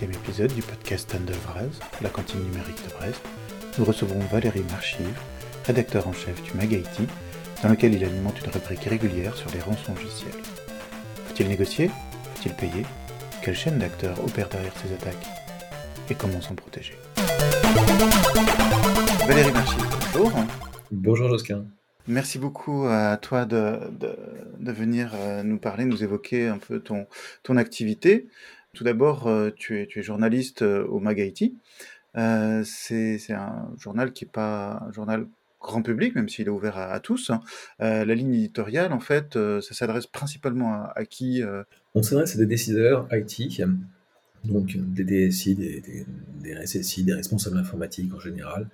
20e épisode du podcast Undervraz, la cantine numérique de Brest, nous recevrons Valérie Marchive, rédacteur en chef du Mag dans lequel il alimente une rubrique régulière sur les rançongiciels. Faut-il négocier? Faut-il payer? Quelle chaîne d'acteurs opère derrière ces attaques? Et comment s'en protéger? Valérie Marchive, bonjour. Bonjour Josquin. Merci beaucoup à toi de, de, venir euh, nous parler, nous évoquer un peu ton, ton activité. Tout d'abord, euh, tu es, journaliste euh, au Mag c'est un journal qui n'est pas un journal grand public, même s'il est ouvert à, tous. Hein. la ligne éditoriale, en fait, ça s'adresse principalement à, qui On s'adresse à des décideurs IT, donc des DSI, des, des, responsables informatiques en général,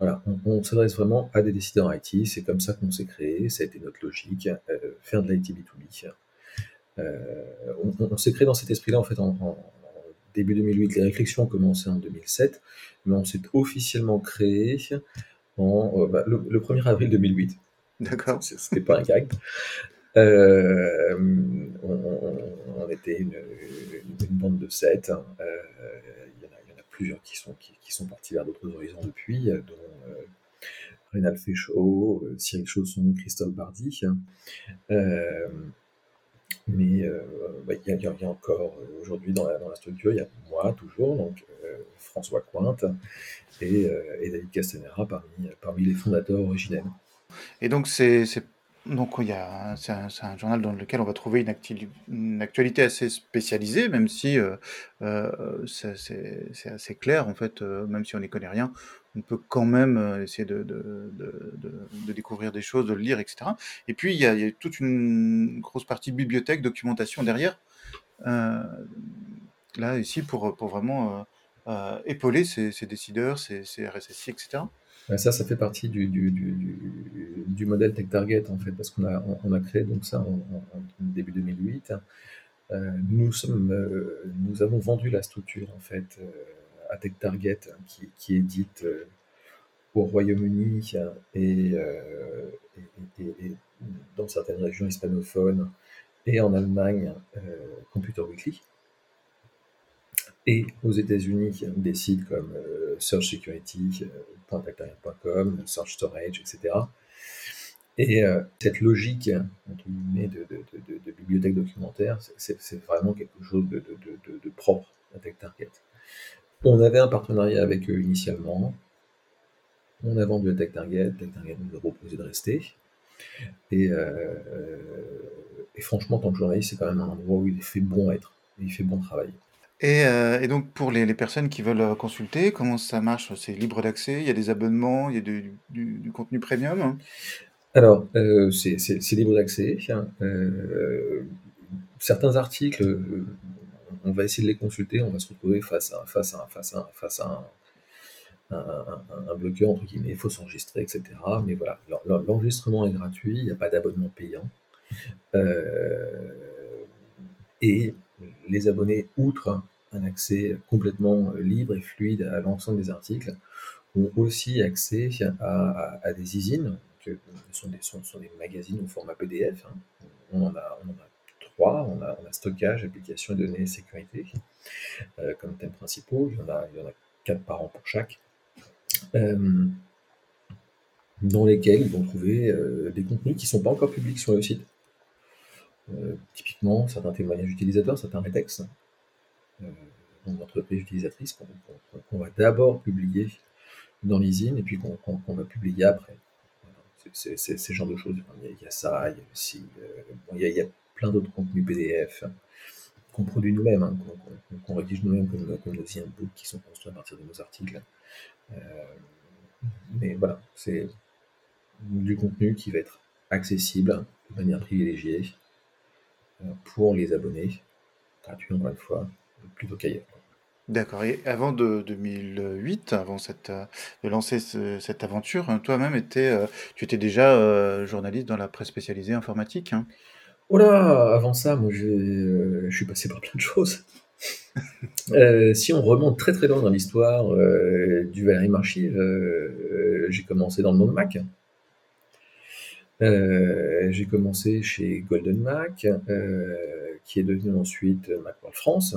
voilà, on, s'adresse vraiment à des décideurs IT, c'est comme ça qu'on s'est créé, ça a été notre logique, euh, faire de l'IT B2B. Euh, on, s'est créé dans cet esprit-là en fait en, début 2008. Les réflexions ont commencé en 2007, mais on s'est officiellement créé en, euh, bah, le, 1er avril 2008. D'accord. C'était pas un gag. on, était une, bande de sept plusieurs qui sont, qui, sont partis vers d'autres horizons depuis, euh, dont euh, Rénal Féchaud, euh, Cyril Chausson, Christophe Bardi. Mais bah, il y, a encore aujourd'hui dans la, structure, il y a moi toujours, donc François Cointe et, David Castanera parmi, les fondateurs originels. Et donc c'est donc il a, c'est un, journal dans lequel on va trouver une, une actualité assez spécialisée, même si euh, euh, c'est, assez clair en fait, euh, même si on n'y connaît rien, on peut quand même essayer de, de, de, découvrir des choses, de le lire, etc. Et puis il y a, toute une grosse partie bibliothèque, documentation derrière, là ici pour, pour vraiment épauler ces, décideurs, ces, RSSI, etc. Ça, ça fait partie du, modèle Tech Target, en fait, parce qu'on a, créé donc ça en, début 2008. Euh, nous, sommes, euh, nous avons vendu la structure, en fait, euh, à Target, qui, qui édite au Royaume-Uni et, et, dans certaines régions hispanophones et en Allemagne, Computer Weekly. Et aux États-Unis, des sites comme Search Security, .com, Search Storage, etc. Et euh, cette logique entre guillemets, de, de, de, bibliothèque documentaire, c'est vraiment quelque chose de, propre à TechTarget. On avait un partenariat avec eux initialement. On a vendu à TechTarget. TechTarget nous a proposé de rester. Et, euh, et franchement, tant que journaliste, c'est quand même un endroit où il fait bon être. Il fait bon travailler. Euh, et, donc pour les, personnes qui veulent euh, consulter, comment ça marche? C'est libre d'accès? Il y a des abonnements? Il y a du, contenu premium? Alors, euh, c'est libre d'accès. certains articles, on va essayer de les consulter, on va se retrouver face à, face à, face à, face à un, bloqueur, entre guillemets, il faut s'enregistrer, etc. Mais voilà, l'enregistrement est gratuit, il n'y a pas d'abonnement payant. et les abonnés, outre un accès complètement euh, libre et fluide à l'ensemble des articles, ont aussi accès à, des usines, qui sont des, magazines au format PDF. Hein. On, en a, on a, stockage, application, données sécurité euh, comme thèmes principaux. Il y, en a, quatre par an pour chaque. Euh, dans lesquels ils vont trouver des contenus qui ne sont pas encore publics sur le site. typiquement, certains témoignages utilisateurs, certains rétextes, euh, d'entreprises utilisatrices qu'on va d'abord publier dans l'usine et puis qu'on va publier après. C'est ce genre de choses. Il y a, ça, il y a aussi euh, il, y a, plein d'autres contenus PDF qu'on produit nous-mêmes, hein, qu'on rédige nous-mêmes comme, comme, nos e qui sont construits à partir de nos articles. Euh, mais voilà, c'est du contenu qui va être accessible de manière privilégiée pour les abonnés, gratuit encore une fois, plutôt qu'ailleurs. D'accord. Et avant de 2008, avant euh, de lancer cette aventure, hein, toi-même euh, tu étais déjà euh, journaliste dans la presse spécialisée informatique. Hein? Oh là, avant ça, moi, je suis passé par plein de choses. si on remonte très très loin dans l'histoire du Valérie Marchive, j'ai commencé dans le monde Mac. j'ai commencé chez Golden Mac, qui est devenu ensuite Macworld France.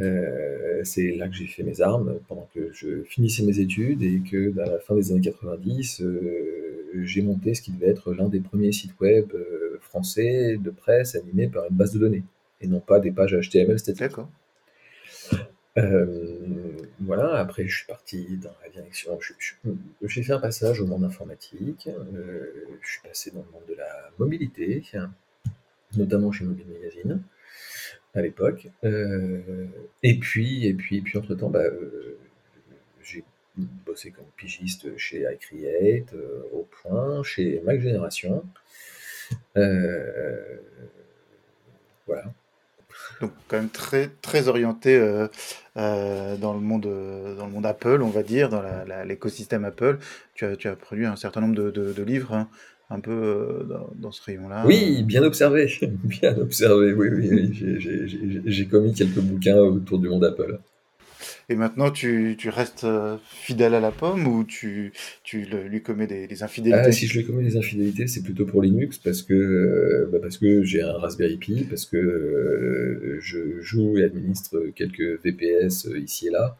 Euh, c'est là que j'ai fait mes armes pendant que je finissais mes études et que à la fin des années 90, euh, j'ai monté ce qui devait être l'un des premiers sites web euh, français de presse animés par une base de données et non pas des pages HTML statiques. D'accord. voilà, après je suis parti dans la direction. J'ai fait un passage au monde informatique. je suis passé dans le monde de la mobilité, notamment chez Mobile Magazine à l'époque. Euh, et puis, et puis, et puis entre temps, bah, euh, j'ai bossé comme pigiste chez iCreate, euh, au point, chez Mac Génération. voilà. Donc quand même très très orienté dans le monde dans le monde Apple, on va dire, dans l'écosystème Apple. Tu as, tu as produit un certain nombre de, de, livres. Hein un peu euh, dans, ce rayon-là. Oui, bien observé, bien observé. Oui, oui, j'ai commis quelques bouquins autour du monde Apple. Et maintenant, tu, tu, restes euh, fidèle à la pomme ou tu, tu lui commets des, infidélités? Ah, Si je lui commets des infidélités, c'est plutôt pour Linux parce que, euh, bah, parce que j'ai un Raspberry Pi, parce que je joue et administre quelques VPS ici et là,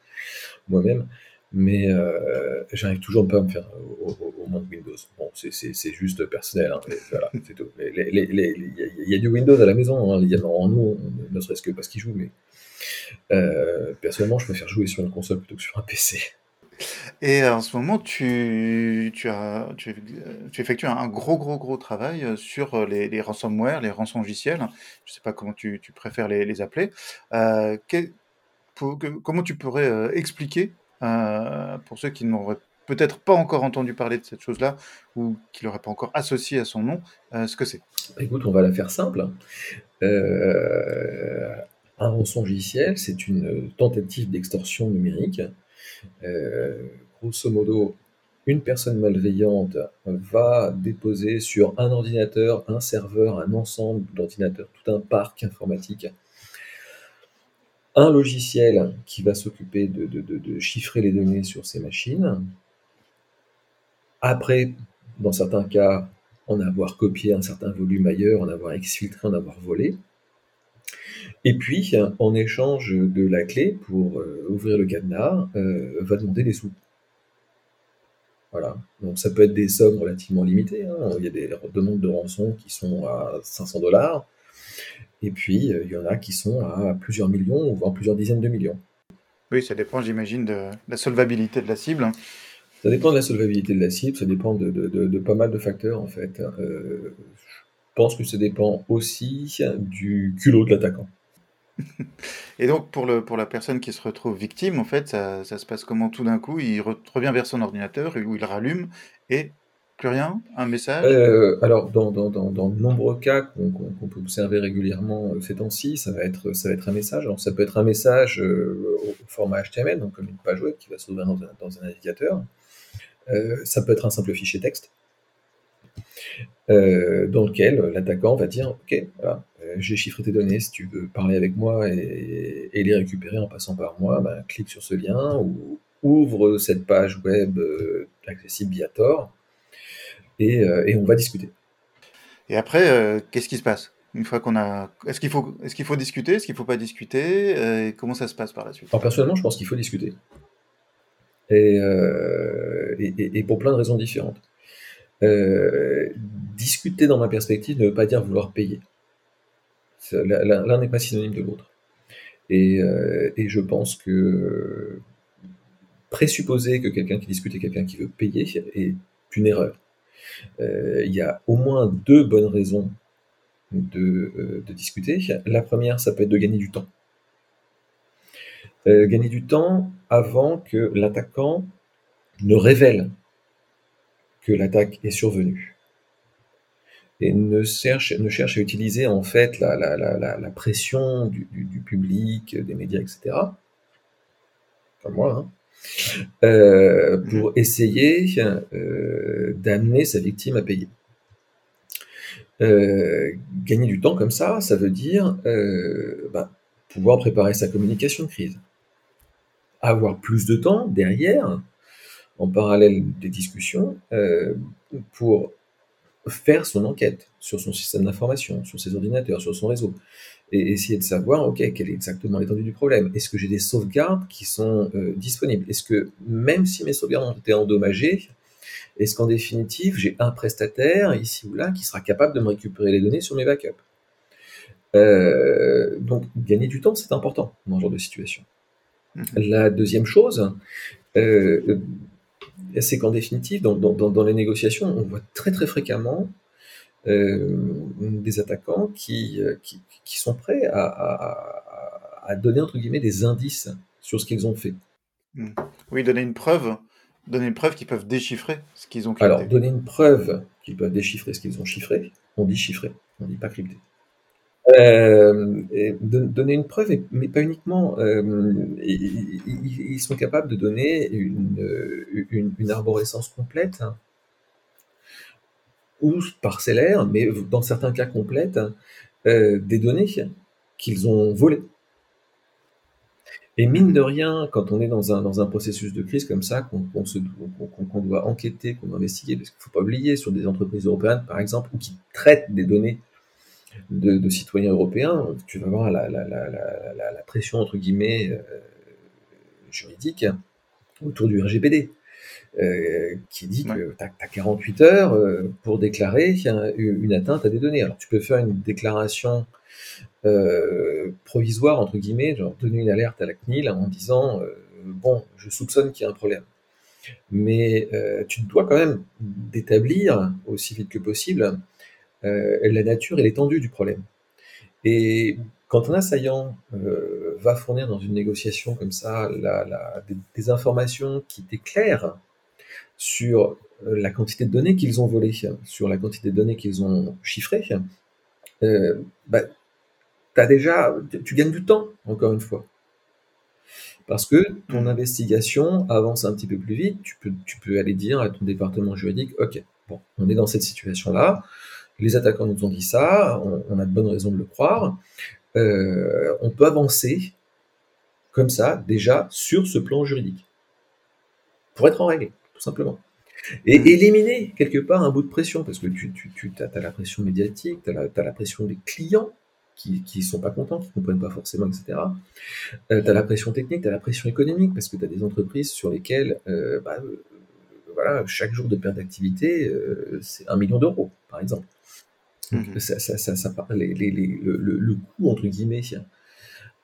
moi-même mais euh, j'arrive toujours pas à me faire au, monde Windows. Bon, c'est juste personnel, hein, voilà, c'est tout. Il y, a du Windows à la maison, hein, il y a en nous, ne serait-ce que parce qu'il joue, mais euh, personnellement, je préfère jouer sur une console plutôt que sur un PC. Et en ce moment, tu, tu, as, tu, tu effectues un gros, gros, gros travail sur les, ransomware, les rançongiciels. Je ne sais pas comment tu, préfères les, les appeler. Euh, comment tu pourrais expliquer euh, pour ceux qui n'auraient peut-être pas encore entendu parler de cette chose-là ou qui l'auraient pas encore associé à son nom, euh, ce que c'est. Écoute, on va la faire simple. Euh, un rançongiciel, c'est une tentative d'extorsion numérique. grosso modo, une personne malveillante va déposer sur un ordinateur, un serveur, un ensemble d'ordinateurs, tout un parc informatique un logiciel qui va s'occuper de, chiffrer les données sur ces machines. Après, dans certains cas, en avoir copié un certain volume ailleurs, en avoir exfiltré, en avoir volé. Et puis, en échange de la clé pour euh, ouvrir le cadenas, euh, va demander des sous. Voilà. Donc ça peut être des sommes relativement limitées. Hein. Il y a des demandes de rançon qui sont à 500 dollars. Et puis, euh, il y en a qui sont à plusieurs millions, voire plusieurs dizaines de millions. Oui, ça dépend, j'imagine, de la solvabilité de la cible. Ça dépend de la solvabilité de la cible, ça dépend de, pas mal de facteurs, en fait. Euh, je pense que ça dépend aussi du culot de l'attaquant. Et donc, pour, le, pour la personne qui se retrouve victime, en fait, ça, ça se passe comment tout d'un coup? Il revient vers son ordinateur où il rallume et plus rien Un message? Euh, Alors, dans, dans, dans, de nombreux cas qu'on peut observer régulièrement euh, ces temps-ci, ça, va être, ça va être un message. Alors, ça peut être un message euh, au format HTML, donc comme une page web qui va s'ouvrir dans, dans, un navigateur. ça peut être un simple fichier texte. dans lequel l'attaquant va dire Ok, j'ai chiffré tes données, si tu veux parler avec moi et, les récupérer en passant par moi, ben, clique sur ce lien ou ouvre cette page web accessible via Tor euh, et, on va discuter. Et après, euh, qu'est-ce qui se passe une fois qu'on a, est-ce qu'il faut, est-ce qu'il faut discuter, est-ce qu'il faut pas discuter, euh, et comment ça se passe par la suite? Alors personnellement, je pense qu'il faut discuter, et, et, pour plein de raisons différentes. discuter, dans ma perspective, ne veut pas dire vouloir payer. L'un n'est pas synonyme de l'autre. Et, et, je pense que présupposer que quelqu'un qui discute est quelqu'un qui veut payer est une erreur. Euh, il y a au moins deux bonnes raisons euh, de, discuter. La première, ça peut être de gagner du temps. Euh, gagner du temps avant que l'attaquant ne révèle que l'attaque est survenue et ne cherche, à utiliser en fait la, pression du, public, des médias, etc. Comme moi, hein. Euh, pour essayer euh, d'amener sa victime à payer. Euh, gagner du temps comme ça, ça veut dire bah, pouvoir préparer sa communication de crise. Avoir plus de temps derrière, en parallèle des discussions, pour faire son enquête sur son système d'information, sur ses ordinateurs, sur son réseau, et essayer de savoir, ok, quelle est exactement l'étendue du problème? Est-ce que j'ai des sauvegardes qui sont euh, disponibles? Est-ce que même si mes sauvegardes ont été endommagées, est-ce qu'en définitive, j'ai un prestataire ici ou là qui sera capable de me récupérer les données sur mes backups? Euh, Donc, gagner du temps, c'est important dans ce genre de situation. Mmh. La deuxième chose, euh, c'est qu'en définitive, dans, les négociations, on voit très très fréquemment euh, des attaquants qui, qui, sont prêts à, donner entre guillemets des indices sur ce qu'ils ont fait. Hmm. Oui, donner une preuve, donner une preuve qu'ils peuvent déchiffrer ce qu'ils ont crypté. Alors, donner une preuve qu'ils peuvent déchiffrer ce qu'ils ont chiffré, on dit chiffrer, on dit pas crypté. Euh, donner une preuve, mais pas uniquement. Euh, ils, sont capables de donner une, une, arborescence complète hein, ou parcellaire, mais dans certains cas complète, euh, des données qu'ils ont volées. Et mine de rien, quand on est dans un, processus de crise comme ça, qu'on doit enquêter, qu'on doit investiguer, parce qu'il ne faut pas oublier, sur des entreprises européennes, par exemple, ou qui traitent des données de, citoyens européens, tu vas voir la, pression, entre guillemets, euh, juridique autour du RGPD. Euh, qui dit que tu as, 48 heures euh, pour déclarer une atteinte à des données. Alors tu peux faire une déclaration provisoire, entre guillemets, genre donner une alerte à la CNIL en disant bon, je soupçonne qu'il y a un problème. Mais tu dois quand même d'établir aussi vite que possible la nature et l'étendue du problème. Et quand un assaillant euh, va fournir dans une négociation comme ça des, informations qui éclairent sur euh, la quantité de données qu'ils ont volées, sur la quantité de données qu'ils ont chiffrées, bah, as déjà, tu gagnes du temps, encore une fois. Parce que ton investigation avance un petit peu plus vite, tu peux, tu peux aller dire à ton département juridique, ok, bon, on est dans cette situation-là, les attaquants nous ont dit ça, on, a de bonnes raisons de le croire. Euh, on peut avancer comme ça, déjà, sur ce plan juridique. Pour être en règle, tout simplement. Et éliminer quelque part un bout de pression, parce que tu, as, la pression médiatique, tu as, la pression des clients qui ne sont pas contents, qui ne comprennent pas forcément, etc. tu as la pression technique, tu as la pression économique, parce que tu as des entreprises sur lesquelles euh, bah, euh, voilà, chaque jour de perte d'activité, c'est un million d'euros, par exemple. Ça, ça, ça, le, coût, entre guillemets,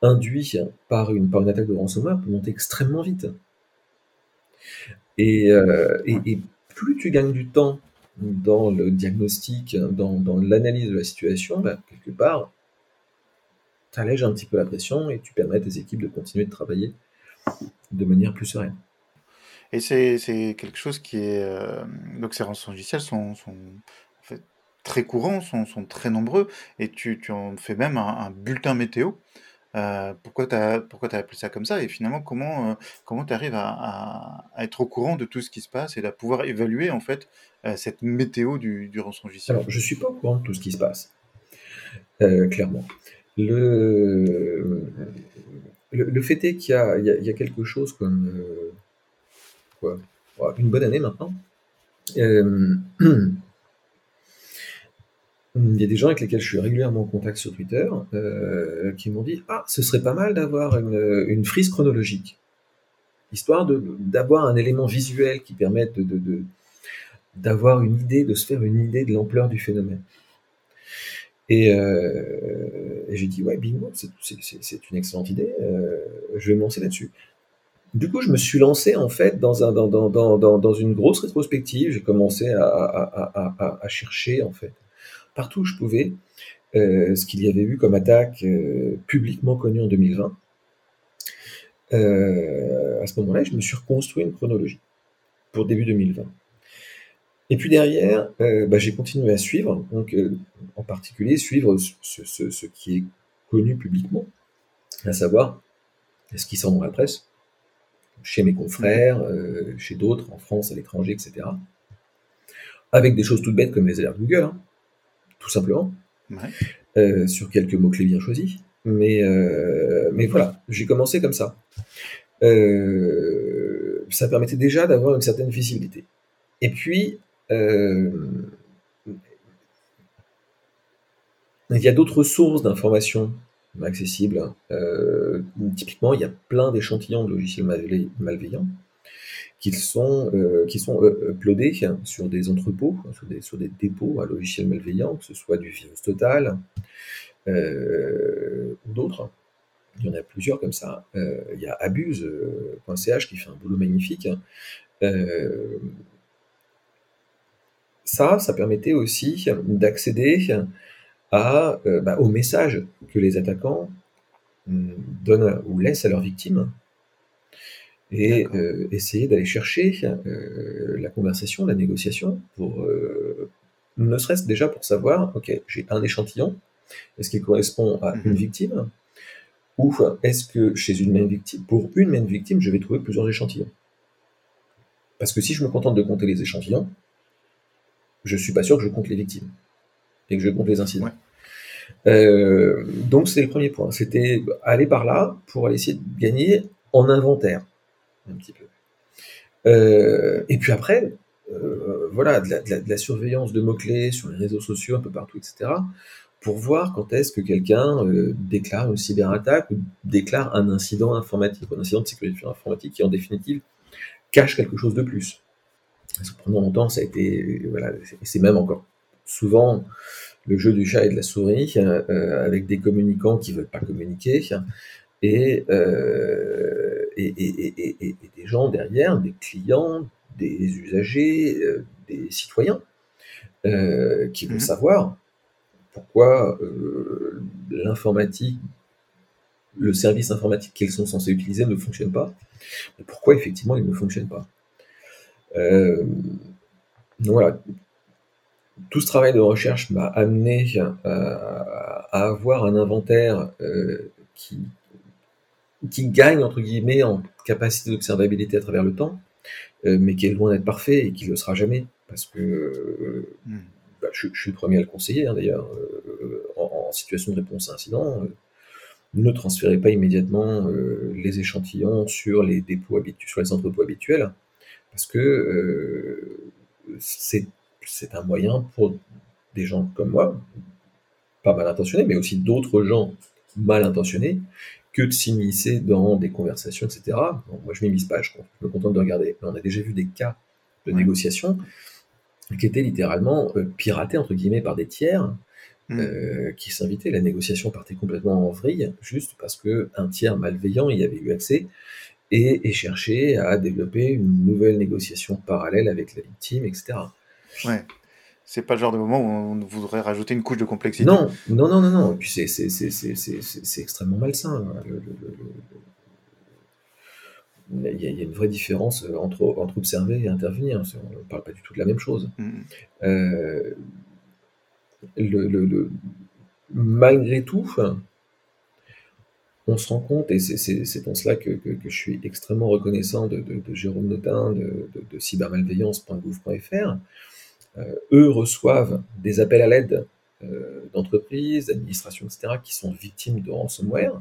induit par une, par une attaque de ransomware peut monter extrêmement vite. Et, euh, et, plus tu gagnes du temps dans le diagnostic, dans, dans l'analyse de la situation, bah, quelque part, tu allèges un petit peu la pression et tu permets à tes équipes de continuer de travailler de manière plus sereine. Et c'est quelque chose qui est. Euh, donc ces rançons logiciels sont, très courants, sont, très nombreux, et tu, en fais même un, bulletin météo. Euh, pourquoi tu as, appelé ça comme ça? Et finalement, comment, euh, tu arrives à, être au courant de tout ce qui se passe et à pouvoir évaluer en fait euh, cette météo du, du rançongiciel Alors, je suis pas au courant de tout ce qui se passe, clairement. Le, fait est qu'il y y, a, quelque chose comme une bonne année maintenant. il y a des gens avec lesquels je suis régulièrement en contact sur Twitter euh, qui m'ont dit Ah, ce serait pas mal d'avoir une, frise chronologique, histoire d'avoir un élément visuel qui permette de, d'avoir une idée, de se faire une idée de l'ampleur du phénomène. Et, euh, j'ai dit Ouais, bingo, c'est une excellente idée, euh, je vais me lancer là-dessus. Du coup, je me suis lancé en fait dans, un, dans, dans, dans, dans une grosse rétrospective. J'ai commencé à, chercher en fait partout où je pouvais euh, ce qu'il y avait eu comme attaque euh, publiquement connue en 2020. Euh, à ce moment-là, je me suis reconstruit une chronologie pour début 2020. Et puis derrière, bah, j'ai continué à suivre, donc en particulier suivre ce, qui est connu publiquement, à savoir ce qui sort dans la presse, chez mes confrères, chez d'autres, en France, à l'étranger, etc. Avec des choses toutes bêtes comme les alertes Google. Hein tout simplement, euh, sur quelques mots-clés bien choisis. Mais, euh, mais voilà, j'ai commencé comme ça. Euh, ça permettait déjà d'avoir une certaine visibilité. Et puis, il y a d'autres sources d'informations accessibles. Euh, typiquement, il y a plein d'échantillons de logiciels malveillants qui sont, euh, qui sont euh, uploadés sur des entrepôts, sur des, sur des dépôts à logiciels malveillants, que ce soit du virus total ou d'autres. Il y en a plusieurs comme ça. il y a abuse.ch qui fait un boulot magnifique. ça, ça permettait aussi d'accéder à, euh, bah, au message que les attaquants hum, donnent ou laissent à leurs victimes et euh, essayer d'aller chercher euh, la conversation, la négociation, pour ne serait-ce déjà pour savoir, ok, j'ai un échantillon, est-ce qu'il correspond à une mhm. victime, ou est-ce que chez une même victime, pour une même victime, je vais trouver plusieurs échantillons? Parce que si je me contente de compter les échantillons, je suis pas sûr que je compte les victimes et que je compte les incidents. Euh, donc c'est le premier point, c'était aller par là pour essayer de gagner en inventaire un petit peu. Euh, et puis après, euh, voilà, de la, surveillance de mots-clés sur les réseaux sociaux, un peu partout, etc., pour voir quand est-ce que quelqu'un déclare une cyberattaque ou déclare un incident informatique, un incident de sécurité informatique qui en définitive cache quelque chose de plus. Parce que pendant longtemps, ça a été, voilà, c'est même encore souvent le jeu du chat et de la souris, euh, avec des communicants qui veulent pas communiquer, et, euh, et, et, et, des gens derrière, des clients, des usagers, euh, des citoyens, qui veulent mhm. savoir pourquoi l'informatique, le service informatique qu'ils sont censés utiliser ne fonctionne pas, et pourquoi effectivement il ne fonctionne pas. voilà, tout ce travail de recherche m'a amené euh, à avoir un inventaire euh, qui, qui gagne, entre guillemets, en capacité d'observabilité à travers le temps, euh, mais qui est loin d'être parfait et qui ne le sera jamais. Parce que hmm. bah, je, suis le premier à le conseiller, hein, d'ailleurs, en, situation de réponse à incident. ne transférez pas immédiatement les échantillons sur les dépôts habituels, sur les entrepôts habituels, parce que c'est c'est un moyen pour des gens comme moi, pas mal intentionnés, mais aussi d'autres gens mal intentionnés, que de s'immiscer dans des conversations, etc. moi, je m'immisce pas, je, me contente de regarder. Mais on a déjà vu des cas de négociation qui étaient littéralement euh, piratés, entre guillemets, par des tiers, mm. euh, qui s'invitaient. La négociation partait complètement en vrille, juste parce qu'un tiers malveillant y avait eu accès et, et cherchait à développer une nouvelle négociation parallèle avec la victime, etc. Ouais. C'est pas le genre de moment où on voudrait rajouter une couche de complexité. Non, non, non, non, non. Et puis c'est, c'est, c'est, c'est extrêmement malsain. il, y a, une vraie différence entre, entre observer et intervenir. On ne parle pas du tout de la même chose. Mm. Euh, le, le, malgré tout, on se rend compte, et c'est pour cela que, que, je suis extrêmement reconnaissant de, de, de Jérôme Notin de, de cybermalveillance.gouv.fr, euh, eux reçoivent des appels à l'aide euh, d'entreprises, d'administrations, etc., qui sont victimes de ransomware.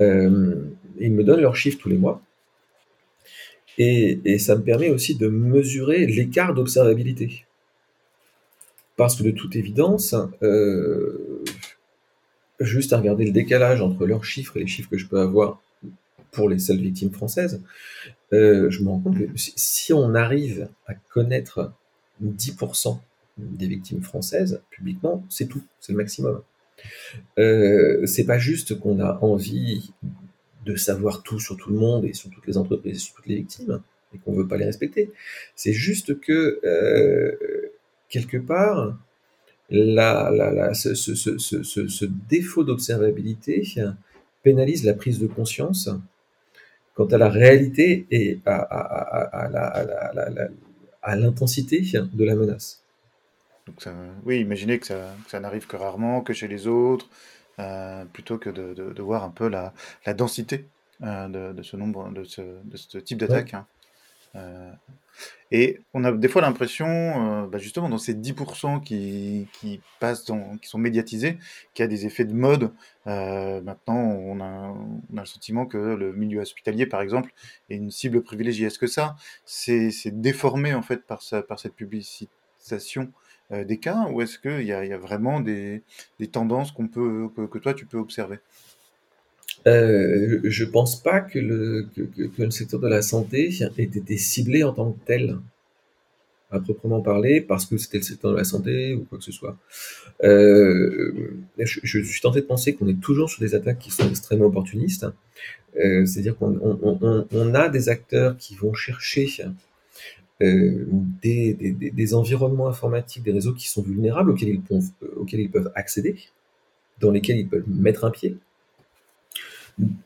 Euh, ils me donnent leurs chiffres tous les mois. Et, ça me permet aussi de mesurer l'écart d'observabilité. Parce que de toute évidence, juste à regarder le décalage entre leurs chiffres et les chiffres que je peux avoir pour les seules victimes françaises, je me rends compte que si on arrive à connaître 10% des victimes françaises, publiquement, c'est tout, c'est le maximum. Euh, c'est pas juste qu'on a envie de savoir tout sur tout le monde et sur toutes les entreprises et sur toutes les victimes et qu'on veut pas les respecter. C'est juste que euh, quelque part, la, la, ce, ce, défaut d'observabilité pénalise la prise de conscience quant à la réalité et à, à, à, à à l'intensité de la menace. Donc oui, imaginez que ça, ça n'arrive que rarement, que chez les autres, euh, plutôt que de, de, voir un peu la, la densité euh, de, ce nombre, de ce, de ce type d'attaque. Hein. Euh, et on a des fois l'impression, euh, bah, justement, dans ces 10% qui, passent, qui sont médiatisés, qu'il y a des effets de mode. Euh, maintenant, on a, le sentiment que le milieu hospitalier, par exemple, est une cible privilégiée. Est-ce que ça, c'est déformé en fait par, cette publicitation des cas ou est-ce qu'il y y a vraiment des, tendances qu'on peut, que toi tu peux observer? Euh, je pense pas que le, que, le secteur de la santé ait été ciblé en tant que tel, à proprement parler, parce que c'était le secteur de la santé ou quoi que ce soit. Euh, je, suis tenté de penser qu'on est toujours sur des attaques qui sont extrêmement opportunistes. Euh, C'est-à-dire qu'on on, a des acteurs qui vont chercher des, des, des, environnements informatiques, des réseaux qui sont vulnérables, auxquels ils, peuvent, auxquels ils peuvent accéder, dans lesquels ils peuvent mettre un pied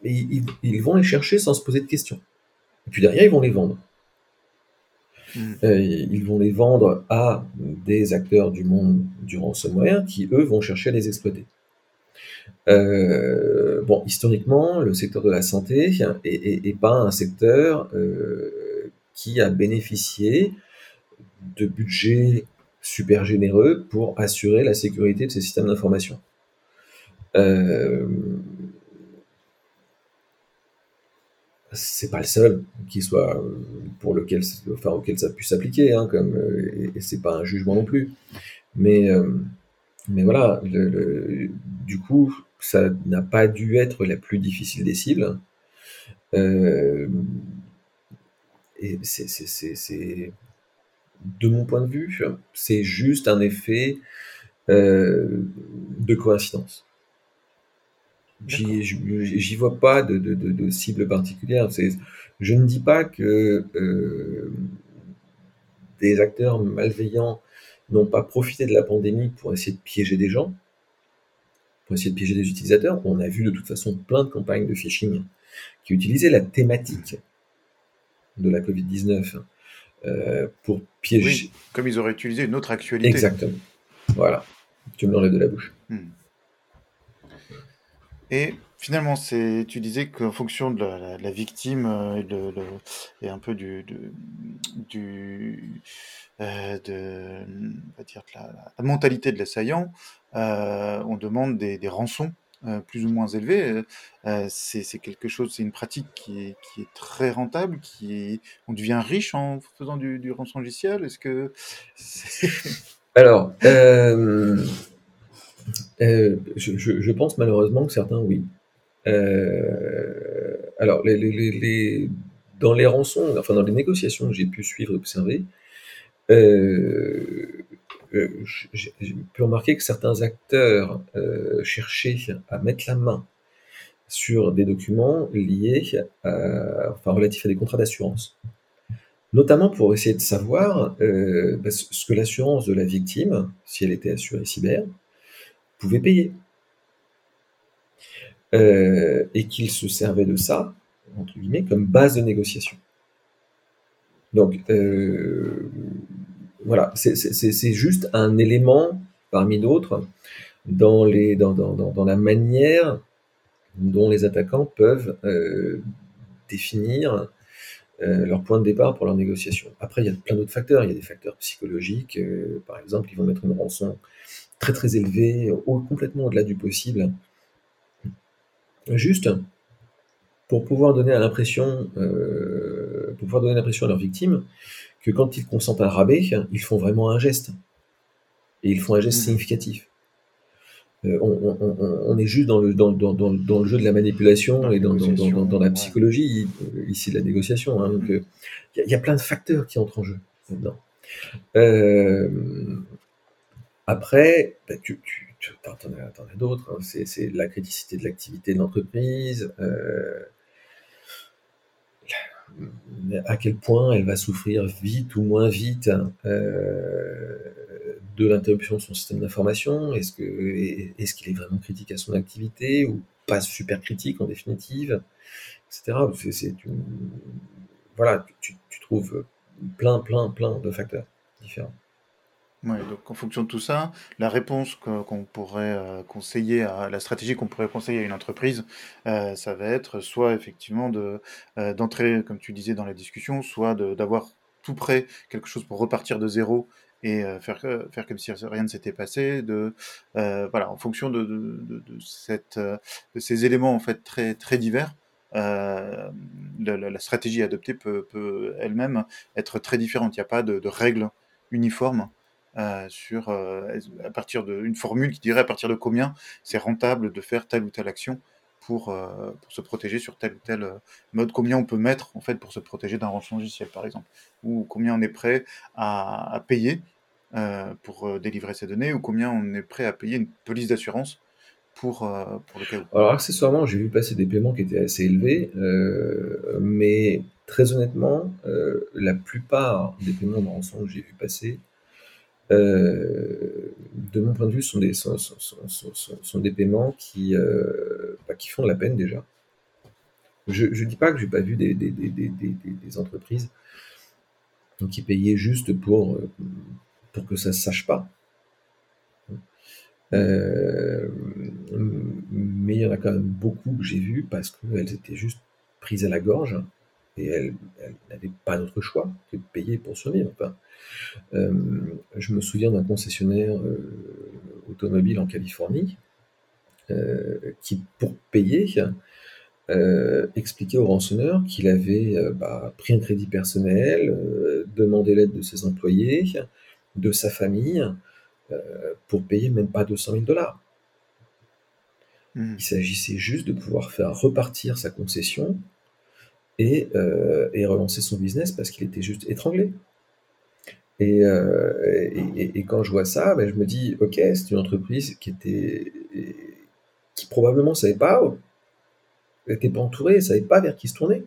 ils, ils, vont les chercher sans se poser de questions. Et puis derrière, ils vont les vendre. Mm. Euh, ils vont les vendre à des acteurs du monde du ransomware qui, eux, vont chercher à les exploiter. Euh, bon, historiquement, le secteur de la santé est, pas un secteur euh, qui a bénéficié de budgets super généreux pour assurer la sécurité de ces systèmes d'information. Euh, c'est pas le seul qui soit euh, pour lequel, auquel ça puisse s'appliquer, hein, comme euh, et, c'est pas un jugement non plus. Mais euh, mais voilà, du coup, ça n'a pas dû être la plus difficile des cibles. Et c'est de mon point de vue, c'est juste un effet de coïncidence. J'y vois pas de, de, de, cible particulière. Je ne dis pas que euh, des acteurs malveillants n'ont pas profité de la pandémie pour essayer de piéger des gens, pour essayer de piéger des utilisateurs. On a vu de toute façon plein de campagnes de phishing qui utilisaient la thématique de la Covid-19 euh, pour piéger. comme ils auraient utilisé une autre actualité. Exactement. Voilà. Tu me l'enlèves de la bouche. Hmm. Et finalement, tu disais qu'en fonction de la, victime euh, et, un peu euh, de, la, mentalité de l'assaillant, euh, on demande des, rançons plus ou moins élevés. c'est, quelque chose, c'est une pratique qui est, très rentable, qui on devient riche en faisant du, du rançon logiciel. Est-ce que alors je, je, pense malheureusement que certains, oui. Euh, alors, dans les rançons, enfin dans les négociations que j'ai pu suivre et observer, euh, euh j'ai pu remarquer que certains acteurs euh, cherchaient à mettre la main sur des documents liés, à, enfin relatifs à des contrats d'assurance, notamment pour essayer de savoir euh, bah, ce que l'assurance de la victime, si elle était assurée cyber, pouvait payer. Euh, et qu'il se servait de ça, entre guillemets, comme base de négociation. Donc, euh, voilà, c'est juste un élément parmi d'autres dans, dans, dans, dans, la manière dont les attaquants peuvent euh, définir leur point de départ pour leur négociation. Après, il y a plein d'autres facteurs. Il y a des facteurs psychologiques. Par exemple, ils vont mettre une rançon très très élevé, au, complètement au-delà du possible. Juste pour pouvoir donner l'impression, euh, pour pouvoir donner l'impression à leurs victimes que quand ils consentent à un rabais, ils font vraiment un geste. Et ils font un geste mmh. significatif. Euh, on, est juste dans le, dans, le jeu de la manipulation et dans, dans, la psychologie euh, ici de la négociation. Hein. donc, mmh. il y, a plein de facteurs qui entrent en jeu là-dedans. Après, bah, tu, en as, d'autres. Hein. C'est la criticité de l'activité de l'entreprise. Euh, à quel point elle va souffrir vite ou moins vite hein, euh, de l'interruption de son système d'information Est-ce qu'il est vraiment critique à son activité ou pas super critique en définitive, etc. Voilà, tu, tu trouves plein, plein, plein de facteurs différents. Donc en fonction de tout ça, la réponse qu'on pourrait euh, conseiller à la stratégie qu'on pourrait conseiller à une entreprise, euh, ça va être soit effectivement de euh, d'entrer, comme tu disais, dans la discussion, soit d'avoir tout prêt, quelque chose pour repartir de zéro et faire faire comme si rien ne s'était passé, de voilà, en fonction de, de, de, cette ces éléments en fait très très divers. La, la, stratégie adoptée peut, peut elle-même être très différente. Il n'y a pas de, de règles uniformes sur à partir d'une formule qui dirait à partir de combien c'est rentable de faire telle ou telle action pour, pour se protéger sur tel ou tel mode, combien on peut mettre en fait pour se protéger d'un rançon logiciel par exemple, ou combien on est prêt à, à payer pour délivrer ces données, ou combien on est prêt à payer une police d'assurance pour, euh, pour le cas où. Alors, accessoirement, j'ai vu passer des paiements qui étaient assez élevés, euh, mais très honnêtement, euh, la plupart des paiements de rançon que j'ai vu passer, de mon point de vue, sont des, sont, des paiements qui, bah, qui font de la peine déjà. Je ne dis pas que j'ai pas vu des, entreprises qui payaient juste pour, pour que ça ne se sache pas. Euh, mais il y en a quand même beaucoup que j'ai vu parce qu'elles étaient juste prises à la gorge et elles, n'avaient pas d'autre choix que de payer pour survivre. Enfin, euh, je me souviens d'un concessionnaire euh, automobile en Californie qui, pour payer, expliquait au rançonneur qu'il avait bah, pris un crédit personnel, demandé l'aide de ses employés, de sa famille, euh, pour payer même pas 200 000 dollars. Hmm. Il s'agissait juste de pouvoir faire repartir sa concession et, euh, relancer son business parce qu'il était juste étranglé. Et, euh, quand je vois ça, ben, je me dis, ok, c'est une entreprise qui était, qui probablement savait pas, n'était pas entourée, savait pas vers qui se tourner.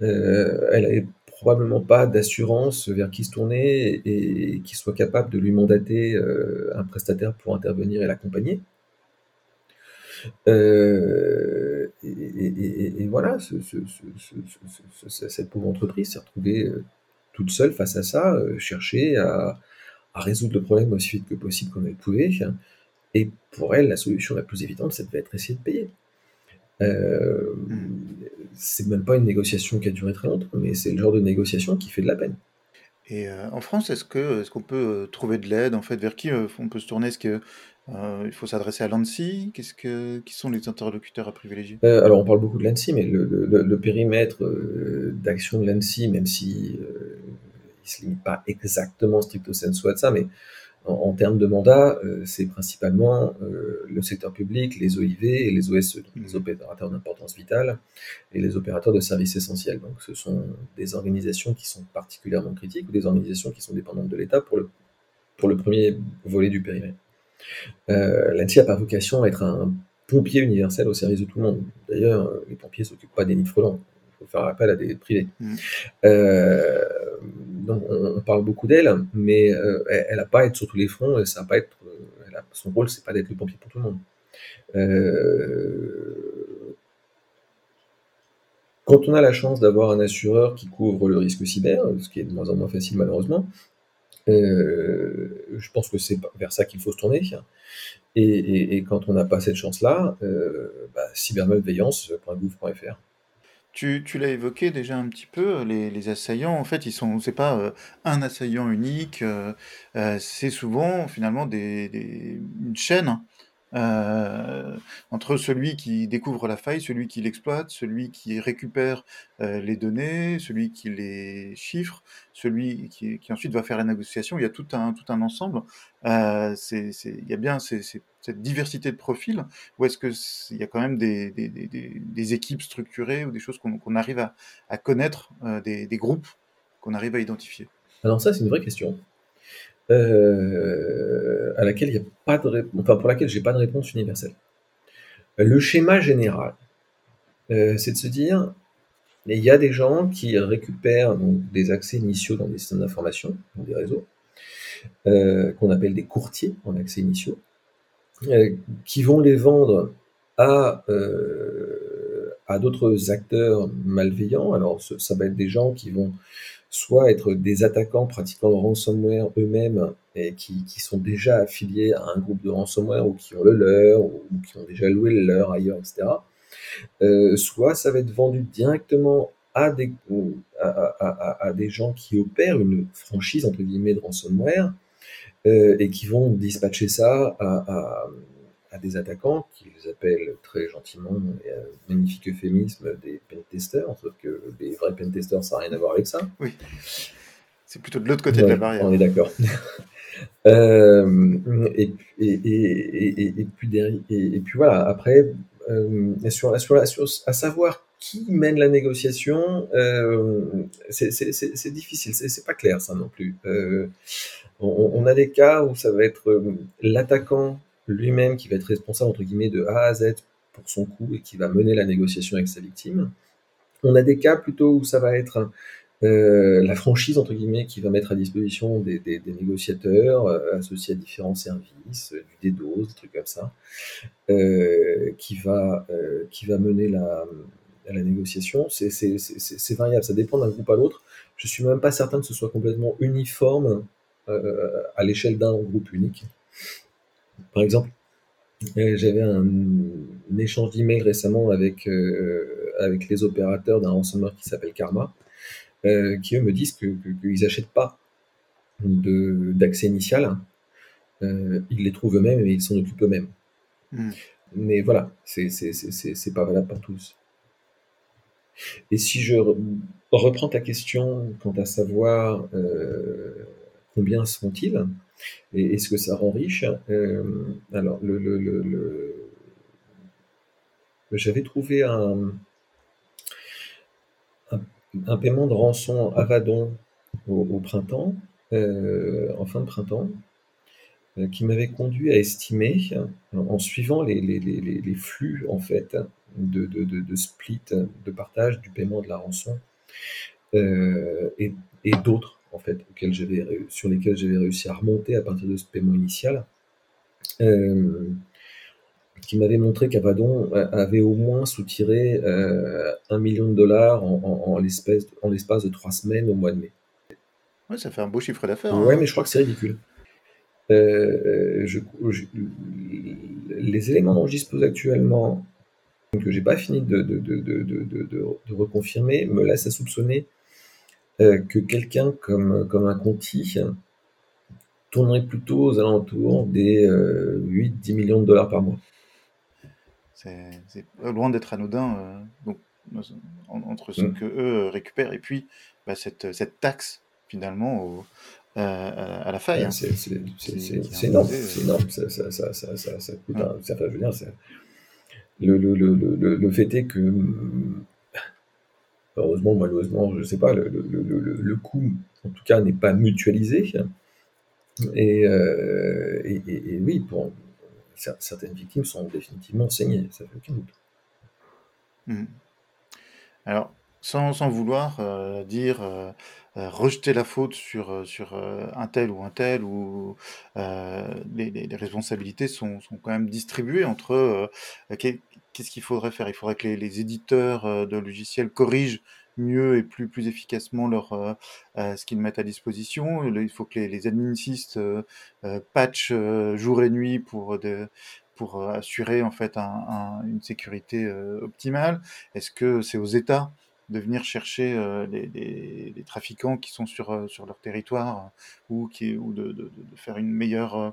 elle avait probablement pas d'assurance vers qui se tourner et, qui soit capable de lui mandater euh, un prestataire pour intervenir et l'accompagner. Euh, et, voilà, cette pauvre entreprise s'est retrouvée euh, toute seule face à ça, chercher à, résoudre le problème aussi vite que possible comme elle pouvait. Et pour elle, la solution la plus évidente, ça devait être essayer de payer. Euh, c'est même pas une négociation qui a duré très longtemps, mais c'est le genre de négociation qui fait de la peine. Et euh, en France, est-ce que est-ce qu'on peut euh, trouver de l'aide en fait vers qui on peut se tourner? Est-ce que il faut s'adresser à l'ANSI Qu'est-ce que qui sont les interlocuteurs à privilégier? Alors on parle beaucoup de l'ANSI, mais le, périmètre d'action de l'ANSI, même si il se limite pas exactement stricto sensu à ça, mais en, termes de mandat, euh, c'est principalement euh, le secteur public, les OIV et les OSE, les mmh. opérateurs d'importance vitale et les opérateurs de services essentiels. Donc ce sont des organisations qui sont particulièrement critiques ou des organisations qui sont dépendantes de l'État pour le, pour le premier volet du périmètre. Euh, L'ANSI n'a pas vocation à être un pompier universel au service de tout le monde. D'ailleurs, les pompiers ne s'occupent pas des nids frelons. Il faut faire appel à des privés. Mmh. Euh, donc on, parle beaucoup d'elle, mais euh, elle n'a pas à être sur tous les fronts, et ça pas être, euh, son rôle, c'est pas d'être le pompier pour tout le monde. quand on a la chance d'avoir un assureur qui couvre le risque cyber, ce qui est de moins en moins facile malheureusement, je pense que c'est vers ça qu'il faut se tourner. Et, quand on n'a pas cette chance-là, bah, cybermalveillance.gouv.fr. Tu, l'as évoqué déjà un petit peu, les, assaillants, en fait, ils sont, c'est pas euh, un assaillant unique, euh, euh, c'est souvent finalement des, une chaîne hein. Euh, entre celui qui découvre la faille, celui qui l'exploite, celui qui récupère euh, les données, celui qui les chiffre, celui qui, ensuite va faire la négociation. Il y a tout un, tout un ensemble. Euh, c'est, il y a bien cette diversité de profils, ou est-ce qu'il y a quand même des, équipes structurées ou des choses qu'on, arrive à, à connaître, des, groupes qu'on arrive à identifier Alors ça, c'est une vraie question. Euh, à laquelle il y a pas de enfin pour laquelle j'ai pas de réponse universelle. Le schéma général, euh, c'est de se dire, il y a des gens qui récupèrent des accès initiaux dans des systèmes d'information, dans des réseaux, euh, qu'on appelle des courtiers en accès initiaux, qui vont les vendre à, à d'autres acteurs malveillants. Alors, ça va être des gens qui vont soit être des attaquants pratiquant le ransomware eux-mêmes et qui, sont déjà affiliés à un groupe de ransomware ou qui ont le leur ou qui ont déjà loué le leur ailleurs, etc. Euh, soit ça va être vendu directement à des, gens qui opèrent une franchise entre guillemets de ransomware euh, et qui vont dispatcher ça à, des attaquants, qu'ils appellent très gentiment, et un magnifique euphémisme, des pentesters, sauf que les vrais pentesters, ça n'a rien à voir avec ça. Oui. C'est plutôt de l'autre côté de la barrière. On est d'accord. Euh, et, et, puis et, puis voilà, après, euh, sur, sur, sur, à savoir qui mène la négociation, euh, c'est difficile, c'est pas clair ça non plus. Euh, on, on, a des cas où ça va être l'attaquant lui-même qui va être responsable entre guillemets de A à Z pour son coup et qui va mener la négociation avec sa victime. On a des cas plutôt où ça va être euh, la franchise entre guillemets qui va mettre à disposition des, négociateurs euh, associés à différents services, euh, du DDoS, des trucs comme ça, qui va mener la, négociation. C'est variable, ça dépend d'un groupe à l'autre. Je suis même pas certain que ce soit complètement uniforme à l'échelle d'un groupe unique. Par exemple, j'avais un, un, échange d'emails récemment avec, avec les opérateurs d'un ransomware qui s'appelle Karma, euh, qui eux me disent qu'ils que, n'achètent pas d'accès initial. Euh, ils les trouvent eux-mêmes et ils s'en occupent eux-mêmes. Hmm. Mais voilà, c'est pas valable pour tous. Et si je reprends ta question quant à savoir euh, combien sont-ils et est-ce que ça rend riche, alors le, le j'avais trouvé un, paiement de rançon à Vadon au, printemps, euh, en fin de printemps, euh, qui m'avait conduit à estimer, en suivant les, flux en fait de, split, de partage du paiement de la rançon, euh, et, d'autres en fait sur lesquels j'avais réussi à remonter à partir de ce paiement initial qui m'avait montré qu'Avadon euh, avait au moins soutiré euh, un million de dollars en, en, l'espace de trois semaines au mois de mai. Ouais, ça fait un beau chiffre d'affaires. Ouais, hein. mais je crois que c'est ridicule. Euh, les éléments dont je dispose actuellement, que j'ai pas fini de, de, de, reconfirmer, me laissent à soupçonner que quelqu'un comme, comme un Conti tournerait plutôt aux alentours des 8-10 millions de dollars par mois. C'est loin d'être anodin euh, donc, entre ce mm. que eux récupèrent et puis bah, cette, cette taxe finalement au, euh, à la faille. Hein, c'est énorme, c'est énorme. Ça, ça, ça, ça, coûte un, ça, je veux dire, le, le, le, le, fait est que, heureusement, malheureusement, je ne sais pas, le, le, coût, en tout cas, n'est pas mutualisé. Et, euh, et, oui, pour, certaines victimes sont définitivement saignées, ça fait aucun doute. Hmm. Alors, sans, sans vouloir euh, dire euh, rejeter la faute sur, sur un tel ou un tel, ou les, les, responsabilités sont, sont, quand même distribuées entre qu'est-ce qu'il faudrait faire? Il faudrait que les, éditeurs de logiciels corrigent mieux et plus, efficacement leur, euh, euh, ce qu'ils mettent à disposition. Il faut que les, les euh, patchent jour et nuit pour, assurer en fait un, une sécurité optimale. Est-ce que c'est aux États de venir chercher les, trafiquants qui sont sur, leur territoire ou, de, faire une meilleure euh,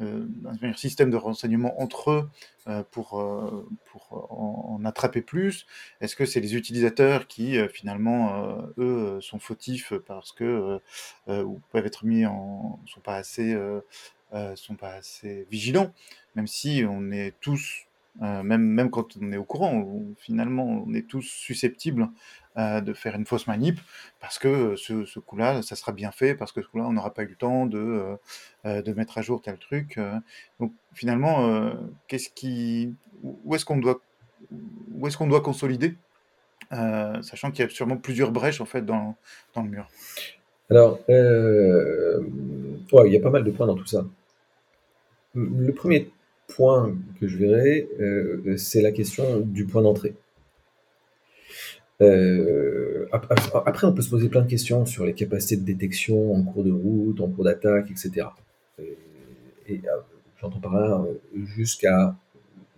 un meilleur système de renseignement entre eux euh, pour, euh, pour en, attraper plus. Est-ce que c'est les utilisateurs qui finalement eux sont fautifs parce que ou peuvent être mis en sont pas assez sont pas assez vigilants, même si on est tous même, même quand on est au courant, finalement, on est tous susceptibles euh, de faire une fausse manip, parce que ce, ce coup-là, ça sera bien fait, parce que ce coup-là, on n'aura pas eu le temps de, euh, euh, mettre à jour tel truc. donc finalement, où est-ce qu'on doit, consolider, sachant qu'il y a sûrement plusieurs brèches en fait dans, le mur? Alors, il y a pas mal de points dans tout ça. Le premier point que je verrai, c'est la question du point d'entrée. Euh, après, on peut se poser plein de questions sur les capacités de détection en cours de route, en cours d'attaque, etc. Et, euh, j'entends par là euh,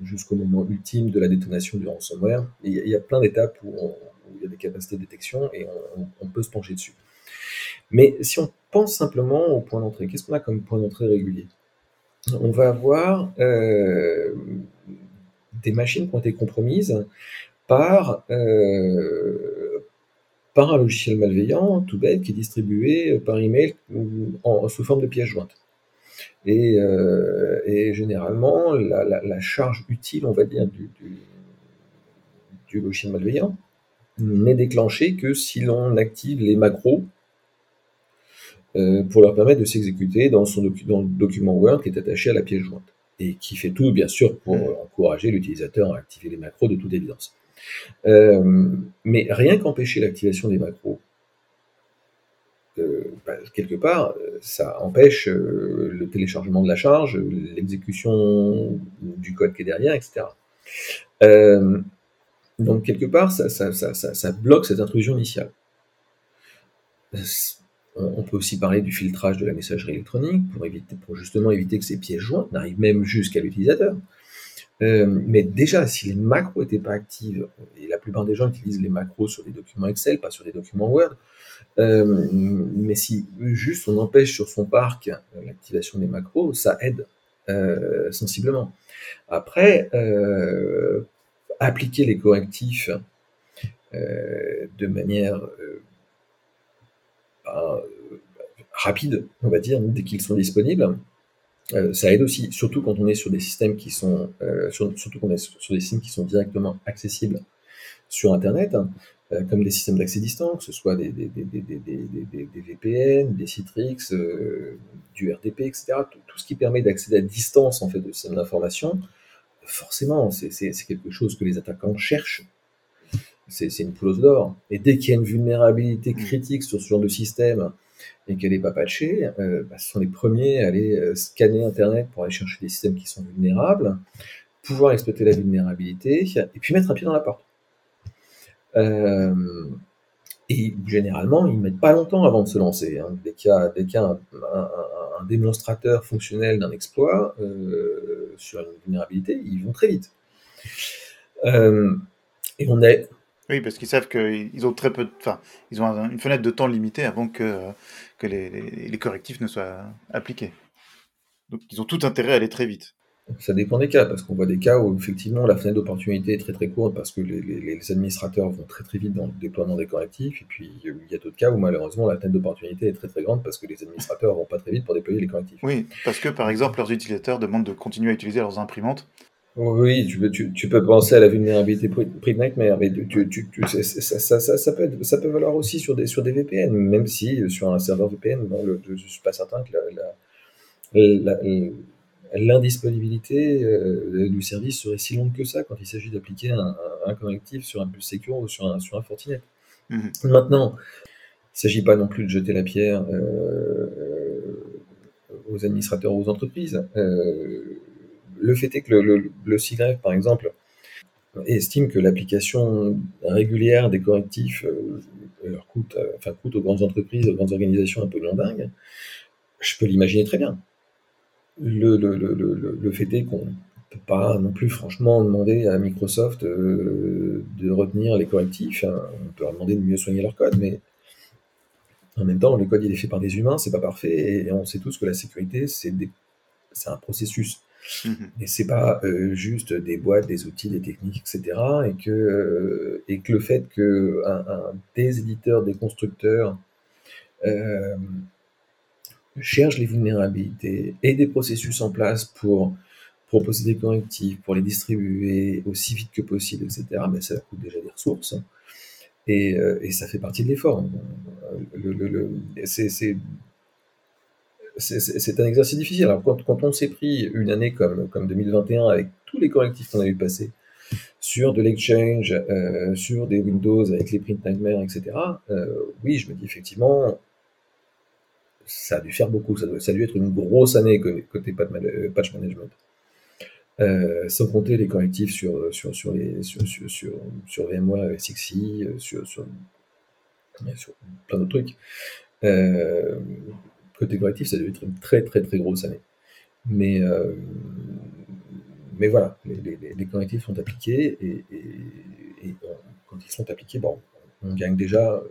jusqu'au moment ultime de la détonation du ransomware. Il y, a plein d'étapes où, il y a des capacités de détection et on, peut se pencher dessus. Mais si on pense simplement au point d'entrée, qu'est-ce qu'on a comme point d'entrée régulier? On va avoir des machines qui ont été compromises par, euh, par un logiciel malveillant, tout bête, qui est distribué par email en, sous forme de pièces jointes. Et, et généralement, la, charge utile, on va dire, du logiciel malveillant n'est déclenchée que si l'on active les macros euh, pour leur permettre de s'exécuter dans, son dans le document Word qui est attaché à la pièce jointe et qui fait tout, bien sûr, pour mm. encourager l'utilisateur à activer les macros de toute évidence. Euh, mais rien qu'empêcher l'activation des macros, euh, bah, quelque part, ça empêche le téléchargement de la charge, l'exécution du code qui est derrière, etc. donc, quelque part, ça, ça, ça, ça, bloque cette intrusion initiale on peut aussi parler du filtrage de la messagerie électronique pour, justement éviter que ces pièces jointes n'arrivent même jusqu'à l'utilisateur. Euh, mais déjà, si les macros n'étaient pas actives, et la plupart des gens utilisent les macros sur des documents Excel, pas sur des documents Word, euh, mais si juste on empêche sur son parc l'activation des macros, ça aide euh, sensiblement. Après, appliquer les correctifs de manière euh, rapide, on va dire, dès qu'ils sont disponibles. Euh, ça aide aussi, surtout quand on est sur des systèmes qui sont, euh, surtout quand on est sur des systèmes qui sont directement accessibles sur Internet, comme des systèmes d'accès distant, que ce soit des, VPN, des Citrix, du RDP, etc. Tout, ce qui permet d'accéder à distance en fait de systèmes d'information, forcément, c'est quelque chose que les attaquants cherchent c'est une clause d'or. Et dès qu'il y a une vulnérabilité mm. critique sur ce genre de système et qu'elle n'est pas patchée, euh, bah, ce sont les premiers à aller euh, scanner Internet pour aller chercher des systèmes qui sont vulnérables, pouvoir exploiter la vulnérabilité et puis mettre un pied dans la porte. Euh, et généralement, ils ne mettent pas longtemps avant de se lancer. Hein. Dès qu'il y a, un, démonstrateur fonctionnel d'un exploit sur une vulnérabilité, ils vont très vite. et on est oui, parce qu'ils savent qu'ils ont très peu de... Enfin, ils ont une fenêtre de temps limitée avant que, que les, les, correctifs ne soient appliqués. Donc ils ont tout intérêt à aller très vite. Ça dépend des cas, parce qu'on voit des cas où effectivement la fenêtre d'opportunité est très très courte parce que les, les, administrateurs vont très très vite dans le déploiement des correctifs, et puis il y a d'autres cas où malheureusement la fenêtre d'opportunité est très très grande parce que les administrateurs vont pas très vite pour déployer les correctifs. Oui, parce que par exemple leurs utilisateurs demandent de continuer à utiliser leurs imprimantes oui, tu peux, tu, tu, peux penser à la vulnérabilité prix Nightmare, mais tu, tu, ça, ça, ça, ça, peut ça peut valoir aussi sur des, sur des VPN, même si euh, sur un serveur VPN, bon, le, je ne suis pas certain que l'indisponibilité euh, du service serait si longue que ça quand il s'agit d'appliquer un, un, correctif sur un plus secure ou sur un, sur un Fortinet. Mhm. Maintenant, il ne s'agit pas non plus de jeter la pierre euh, aux administrateurs ou aux entreprises. Euh, le fait est que le, le, par exemple, estime que l'application régulière des correctifs euh, leur coûte, euh, enfin, coûte aux grandes entreprises, aux grandes organisations un peu dingue, je peux l'imaginer très bien. Le, le, fait est qu'on ne peut pas non plus franchement demander à Microsoft euh, de retenir les correctifs. Hein. On peut leur demander de mieux soigner leur code, mais en même temps, le code il est fait par des humains, c'est pas parfait, et on sait tous que la sécurité, c'est un processus. Mhm. Et c'est pas euh, juste des boîtes, des outils, des techniques, etc. Et que, euh, et que le fait que des éditeurs, des constructeurs euh, cherchent les vulnérabilités et des processus en place pour proposer des correctifs, pour les distribuer aussi vite que possible, etc. Mais ça coûte déjà des ressources. Et, et ça fait partie de l'effort. Le, le, le, c'est c'est un exercice difficile. Alors, quand, on s'est pris une année comme, comme 2021 avec tous les correctifs qu'on a eu passer sur de l'exchange, euh, sur des Windows avec les print nightmare, etc., euh, oui, je me dis effectivement, ça a dû faire beaucoup. Ça, a dû être une grosse année côté euh, patch management. sans compter les correctifs sur, sur, sur, sur, VMware, SXI, sur, sur plein d'autres trucs côté correctif, ça devait être une très très très grosse année. Mais, euh, mais voilà, les, correctifs sont appliqués et, quand ils sont appliqués, bon, on gagne déjà euh,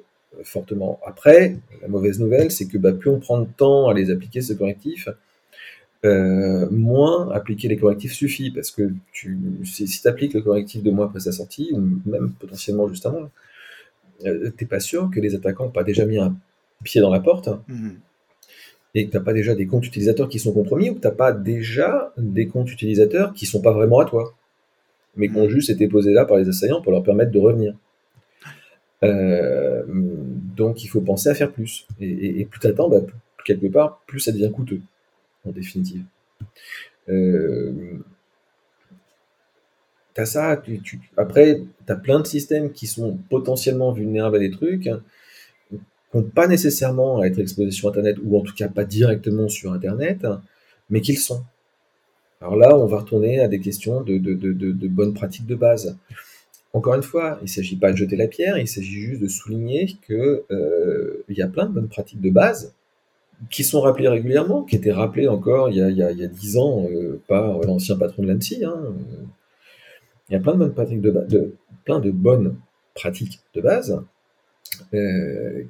fortement. Après, la mauvaise nouvelle, c'est que bah, plus on prend de temps à les appliquer, ces correctifs, euh, moins appliquer les correctifs suffit, parce que si, tu appliques le correctif deux mois après sa sortie, ou même potentiellement juste avant, euh, t'es pas sûr que les attaquants n'ont pas déjà mis un pied dans la porte Mhm. Et que t'as pas déjà des comptes utilisateurs qui sont compromis ou que t'as pas déjà des comptes utilisateurs qui sont pas vraiment à toi, mais qui ont juste été posés là par les assaillants pour leur permettre de revenir. Euh, donc il faut penser à faire plus. Et, plus t'attends, bah, plus- quelque part, plus ça devient coûteux, en définitive. Euh, t'as ça, tu, tu- après, t'as plein de systèmes qui sont potentiellement vulnérables à des trucs, hein, pas nécessairement à être exposés sur Internet, ou en tout cas pas directement sur Internet, mais qu'ils sont. Alors là, on va retourner à des questions de, bonnes pratiques de base. Encore une fois, il ne s'agit pas de jeter la pierre, il s'agit juste de souligner que euh, y a plein de bonnes pratiques de base qui sont rappelées régulièrement, qui étaient rappelées encore il y a, il y a, il y a 10 ans euh, par l'ancien patron de l'ANSI. Hein. Il y a plein de bonnes pratiques de, ba- de plein de bonnes pratiques de base euh,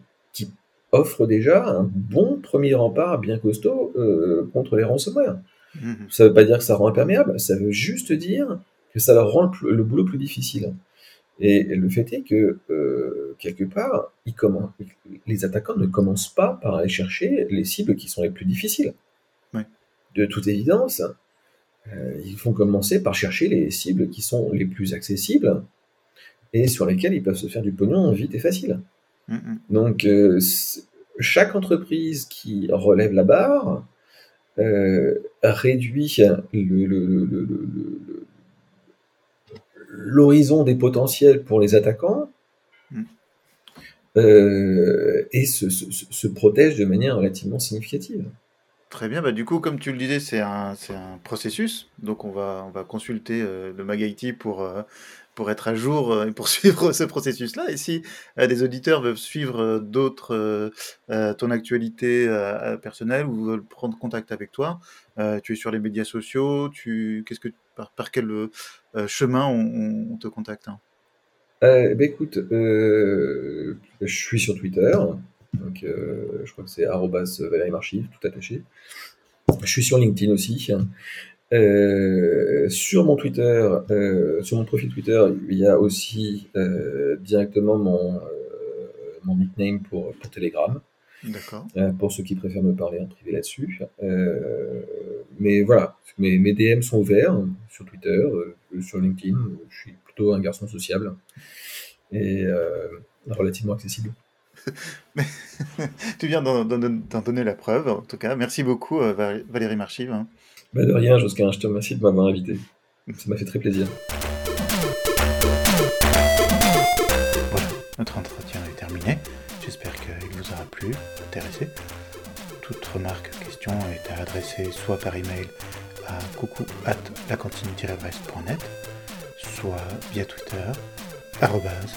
qui offrent déjà un bon premier rempart bien costaud euh, contre les ransomware. Mhm. Ça ne veut pas dire que ça rend imperméable, ça veut juste dire que ça leur rend le, boulot plus difficile. Et le fait est que, euh, quelque part, ils les attaquants ne commencent pas par aller chercher les cibles qui sont les plus difficiles. Ouais. De toute évidence, euh, ils vont commencer par chercher les cibles qui sont les plus accessibles et sur lesquelles ils peuvent se faire du pognon vite et facile. Donc, euh, chaque entreprise qui relève la barre euh, réduit l'horizon des potentiels pour les attaquants Mm. euh, et se, se- se- se protège de manière relativement significative. Très bien, bah du coup, comme tu le disais, c'est un, un processus. Donc, on va, on va consulter euh, le MagIT pour, pour être à jour euh, et pour suivre ce processus-là. Et si euh, des auditeurs veulent suivre euh, d'autres, ton actualité personnelle ou veulent prendre contact avec toi, tu es sur les médias sociaux, tu, qu'est-ce que, par, par quel chemin on, te contacte hein? Euh, ben écoute, je suis sur Twitter, donc je crois que c'est Valérie Marchive, tout attaché. Je suis sur LinkedIn aussi. Euh, sur mon Twitter, euh, sur mon profil Twitter, il y a aussi euh, directement mon, mon nickname pour, pour Telegram, D'accord. pour ceux qui préfèrent me parler en privé là-dessus. Mais voilà, mes, mes DM sont ouverts sur Twitter, sur LinkedIn. Je suis plutôt un garçon sociable et relativement accessible. tu viens d'en, donner la preuve, en tout cas. Merci beaucoup, Val- Valérie Marchive. Bah, de rien, Josquin, je te remercie de m'avoir invité. Ça m'a fait très plaisir. Voilà, notre entretien est terminé. J'espère qu'il vous aura plu, intéressé. Toute remarque, question est à adresser soit par email à coucou at brestnet soit via Twitter, arrobase,